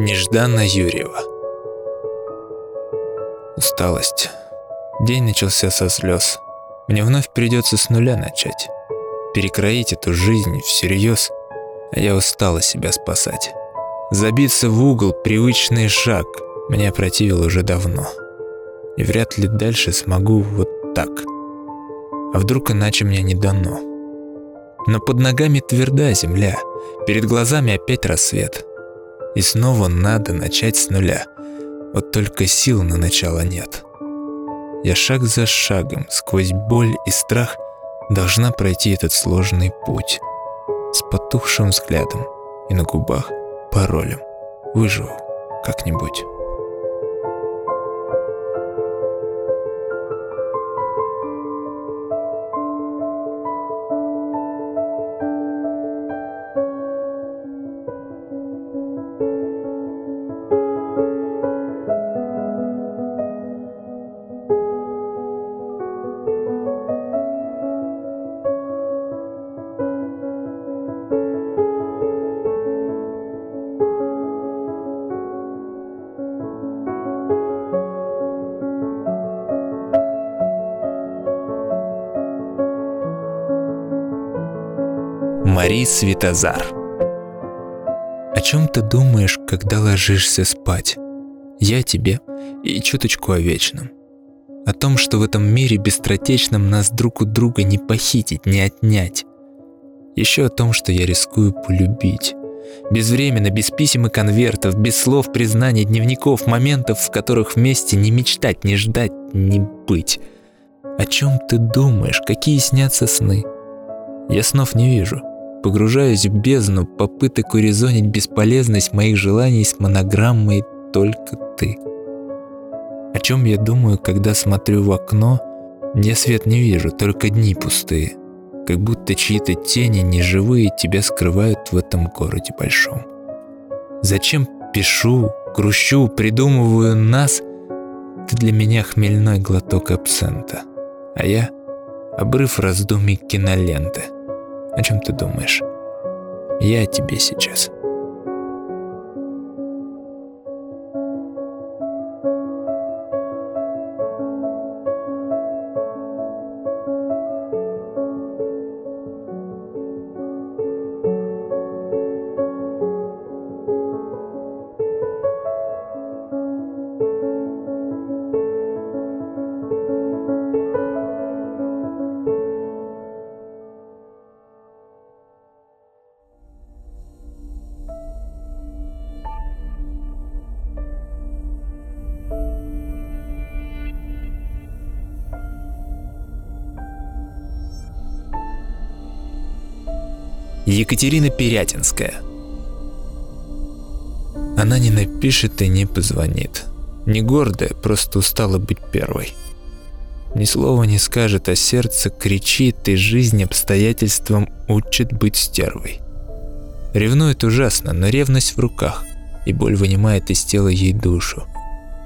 Нежданно Юрьева. Усталость. День начался со слез. Мне вновь придется с нуля начать. Перекроить эту жизнь всерьез, а я устала себя спасать. Забиться в угол – привычный шаг, меня противил уже давно. И вряд ли дальше смогу вот так. А вдруг иначе мне не дано? Но под ногами тверда земля, перед глазами опять рассвет. И снова надо начать с нуля. Вот только сил на начало нет. Я шаг за шагом, сквозь боль и страх, должна пройти этот сложный путь. С потухшим взглядом и на губах паролем. Выживу как-нибудь. Мари Светозар О чем ты думаешь, когда ложишься спать? Я тебе и чуточку о вечном. О том, что в этом мире быстротечном нас друг у друга не похитить, не отнять. Еще о том, что я рискую полюбить. Безвременно, без писем и конвертов, без слов, признаний, дневников, моментов, в которых вместе не мечтать, не ждать, не быть. О чем ты думаешь? Какие снятся сны? Я снов не вижу. Погружаюсь в бездну попыток урезонить бесполезность моих желаний с монограммой «Только ты». О чем я думаю, когда смотрю в окно, я свет не вижу, только дни пустые, как будто чьи-то тени неживые тебя скрывают в этом городе большом. Зачем пишу, грущу, придумываю нас? Ты для меня хмельной глоток абсента, а я — обрыв раздумий киноленты — о чем ты думаешь? Я о тебе сейчас. Екатерина Перятинская. Она не напишет и не позвонит. Не гордая, просто устала быть первой. Ни слова не скажет, а сердце кричит, и жизнь обстоятельствам учит быть стервой. Ревнует ужасно, но ревность в руках, и боль вынимает из тела ей душу.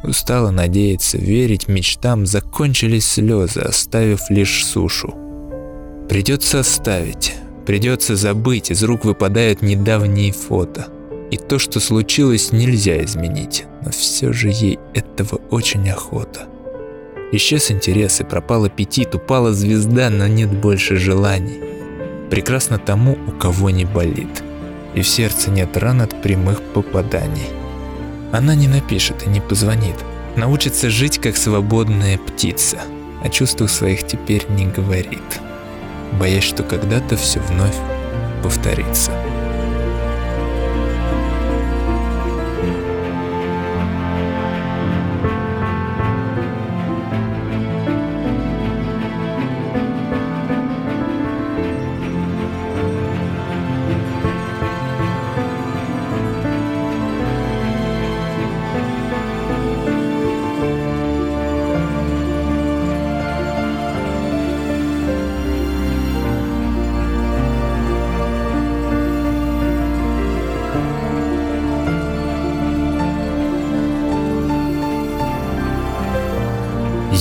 Устала надеяться, верить мечтам, закончились слезы, оставив лишь сушу. Придется оставить, Придется забыть, из рук выпадают недавние фото. И то, что случилось, нельзя изменить, но все же ей этого очень охота. Исчез интерес и пропал аппетит, упала звезда, но нет больше желаний. Прекрасно тому, у кого не болит. И в сердце нет ран от прямых попаданий. Она не напишет и не позвонит. Научится жить, как свободная птица. О чувствах своих теперь не говорит боясь, что когда-то все вновь повторится.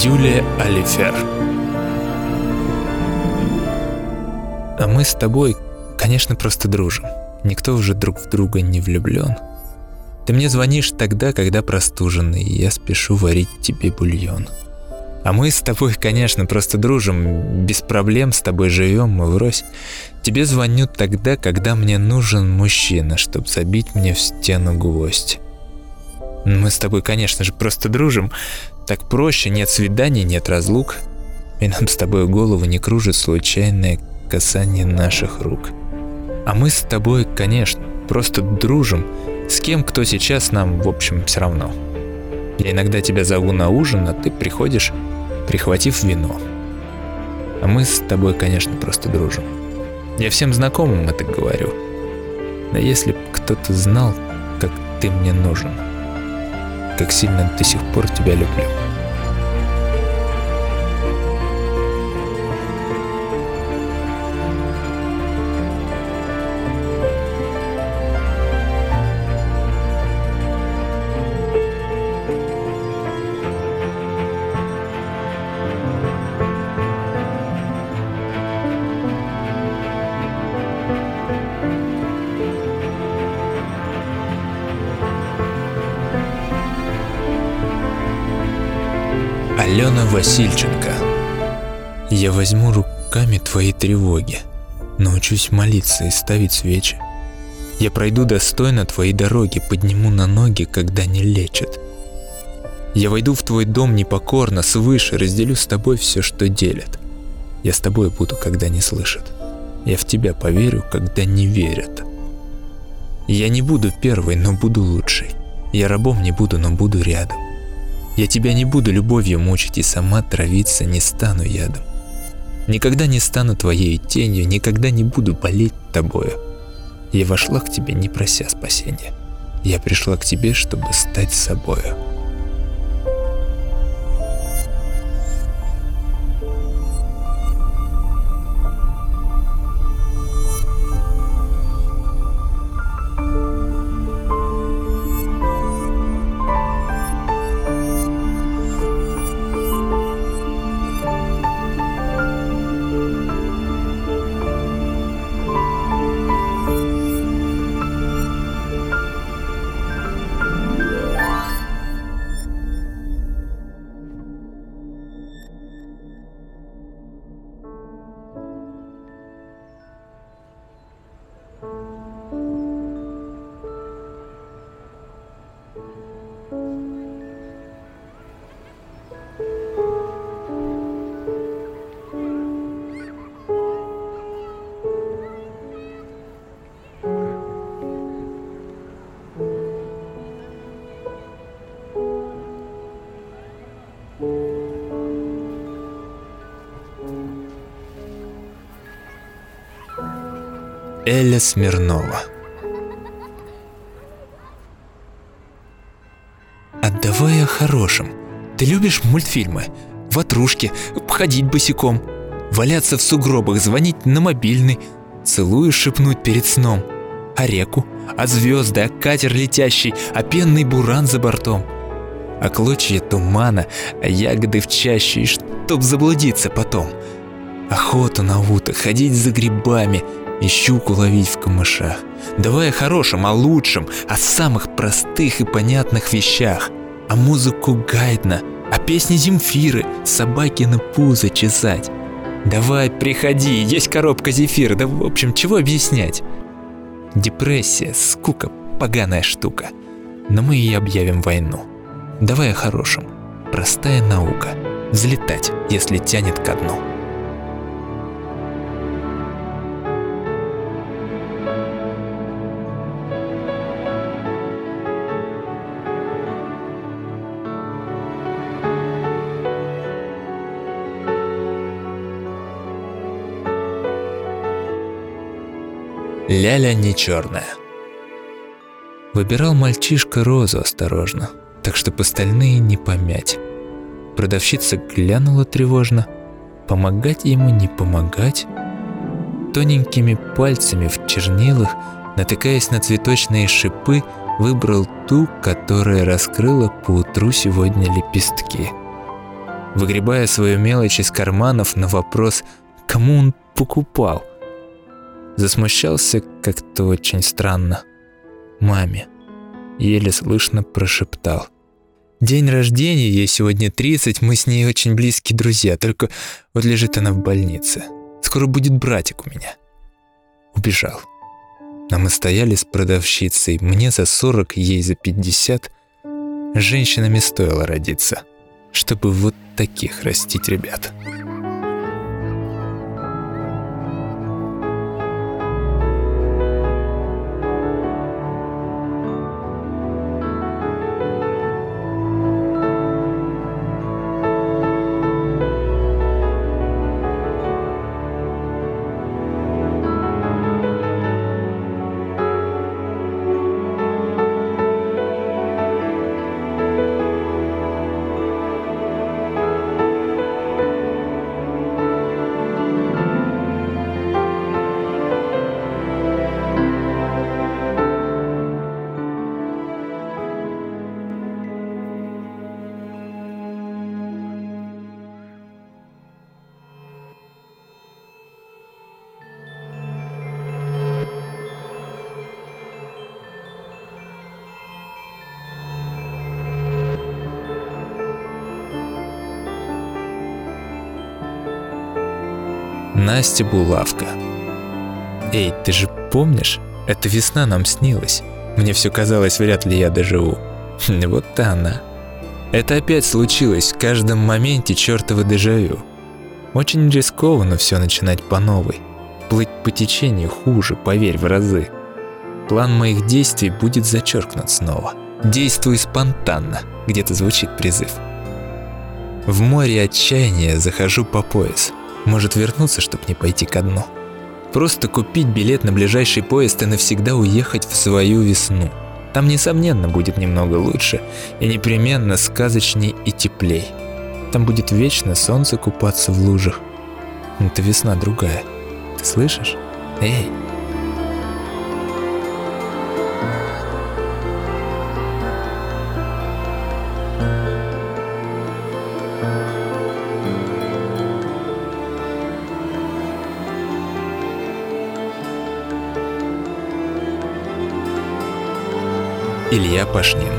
Юлия Алифер. А мы с тобой, конечно, просто дружим. Никто уже друг в друга не влюблен. Ты мне звонишь тогда, когда простуженный, и я спешу варить тебе бульон. А мы с тобой, конечно, просто дружим, без проблем с тобой живем, мы врозь. Тебе звоню тогда, когда мне нужен мужчина, чтобы забить мне в стену гвоздь. Мы с тобой, конечно же, просто дружим. Так проще, нет свиданий, нет разлук. И нам с тобой голову не кружит случайное касание наших рук. А мы с тобой, конечно, просто дружим. С кем, кто сейчас нам, в общем, все равно. Я иногда тебя зову на ужин, а ты приходишь, прихватив вино. А мы с тобой, конечно, просто дружим. Я всем знакомым это говорю. Да если б кто-то знал, как ты мне нужен, как сильно до сих пор тебя люблю. Алена Васильченко. Я возьму руками твои тревоги, научусь молиться и ставить свечи. Я пройду достойно твои дороги, подниму на ноги, когда не лечат. Я войду в твой дом непокорно, свыше, разделю с тобой все, что делят. Я с тобой буду, когда не слышат. Я в тебя поверю, когда не верят. Я не буду первой, но буду лучшей. Я рабом не буду, но буду рядом. Я тебя не буду любовью мучить и сама травиться не стану ядом. Никогда не стану твоей тенью, никогда не буду болеть тобою. Я вошла к тебе, не прося спасения. Я пришла к тебе, чтобы стать собою. Эля Смирнова. А давай о хорошем. Ты любишь мультфильмы? Ватрушки, ходить босиком, валяться в сугробах, звонить на мобильный, целую шепнуть перед сном. А реку, а звезды, а катер летящий, а пенный буран за бортом. А клочья тумана, а ягоды в чаще, и чтоб заблудиться потом. Охоту на уток, ходить за грибами — и щуку ловить в камышах. Давай о хорошем, о лучшем, о самых простых и понятных вещах. О музыку Гайдна, о песне Земфиры, собаки на пузо чесать. Давай, приходи, есть коробка зефира, да в общем, чего объяснять? Депрессия, скука, поганая штука. Но мы и объявим войну. Давай о хорошем. Простая наука. Взлетать, если тянет ко дну. Ляля не черная. Выбирал мальчишка розу осторожно, так что остальные не помять. Продавщица глянула тревожно. Помогать ему не помогать. Тоненькими пальцами в чернилах, натыкаясь на цветочные шипы, выбрал ту, которая раскрыла поутру сегодня лепестки. Выгребая свою мелочь из карманов на вопрос, кому он покупал – Засмущался как-то очень странно. Маме. еле слышно прошептал. День рождения, ей сегодня 30, мы с ней очень близкие друзья, только вот лежит она в больнице. Скоро будет братик у меня. Убежал. А мы стояли с продавщицей, мне за 40, ей за 50. Женщинами стоило родиться, чтобы вот таких растить ребят. Настя Булавка. Эй, ты же помнишь? Эта весна нам снилась. Мне все казалось, вряд ли я доживу. Вот она. Это опять случилось в каждом моменте чертова дежавю. Очень рискованно все начинать по новой. Плыть по течению хуже, поверь, в разы. План моих действий будет зачеркнут снова. Действуй спонтанно, где-то звучит призыв. В море отчаяния захожу по пояс – может вернуться, чтобы не пойти ко дну. Просто купить билет на ближайший поезд и навсегда уехать в свою весну. Там, несомненно, будет немного лучше и непременно сказочней и теплей. Там будет вечно солнце купаться в лужах. Это весна другая. Ты слышишь? Эй! Илья Пашнин.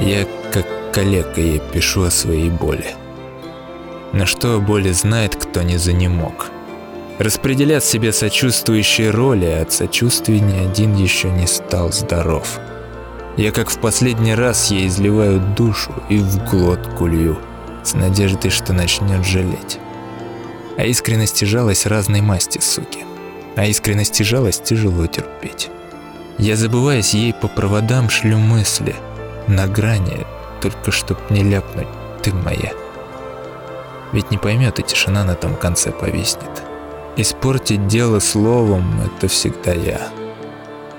Я как коллега ей пишу о своей боли. На что о боли знает, кто не занемог. Распределят себе сочувствующие роли, а от сочувствия ни один еще не стал здоров. Я как в последний раз ей изливаю душу и в глотку лью, с надеждой, что начнет жалеть. А искренность и жалость разной масти, суки. А искренность и жалость тяжело терпеть. Я, забываясь ей по проводам, шлю мысли на грани, только чтоб не ляпнуть «ты моя». Ведь не поймет, и тишина на том конце повиснет. Испортить дело словом – это всегда я.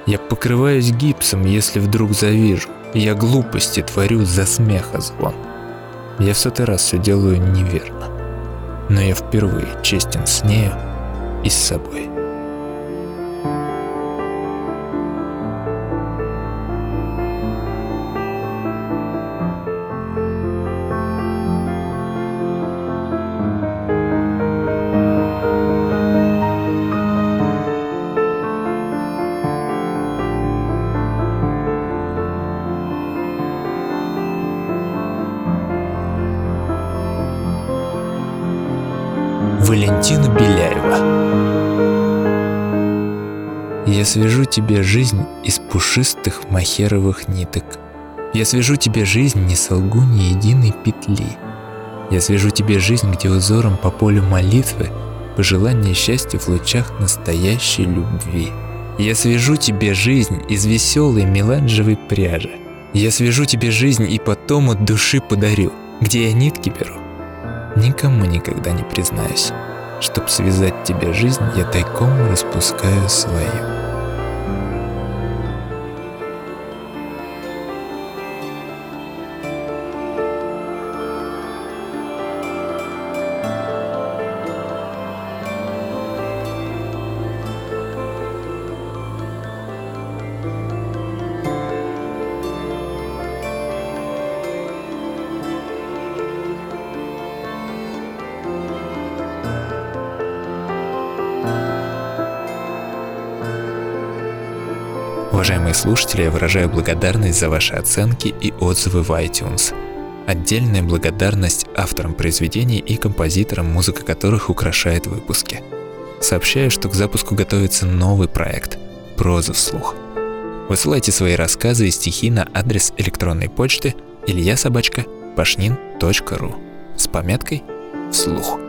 Я покрываюсь гипсом, если вдруг завижу. Я глупости творю за смеха звон. Я в сотый раз все делаю неверно. Но я впервые честен с нею и с собой. Валентина Беляева Я свяжу тебе жизнь из пушистых махеровых ниток. Я свяжу тебе жизнь, не солгу ни единой петли. Я свяжу тебе жизнь, где узором по полю молитвы пожелание счастья в лучах настоящей любви. Я свяжу тебе жизнь из веселой меланжевой пряжи. Я свяжу тебе жизнь и потом от души подарю, где я нитки беру, Никому никогда не признаюсь. Чтоб связать тебе жизнь, я тайком распускаю свою. Уважаемые слушатели, я выражаю благодарность за ваши оценки и отзывы в iTunes. Отдельная благодарность авторам произведений и композиторам, музыка которых украшает выпуски. Сообщаю, что к запуску готовится новый проект «Проза вслух». Высылайте свои рассказы и стихи на адрес электронной почты илья собачка пашнин.ру с пометкой «Вслух».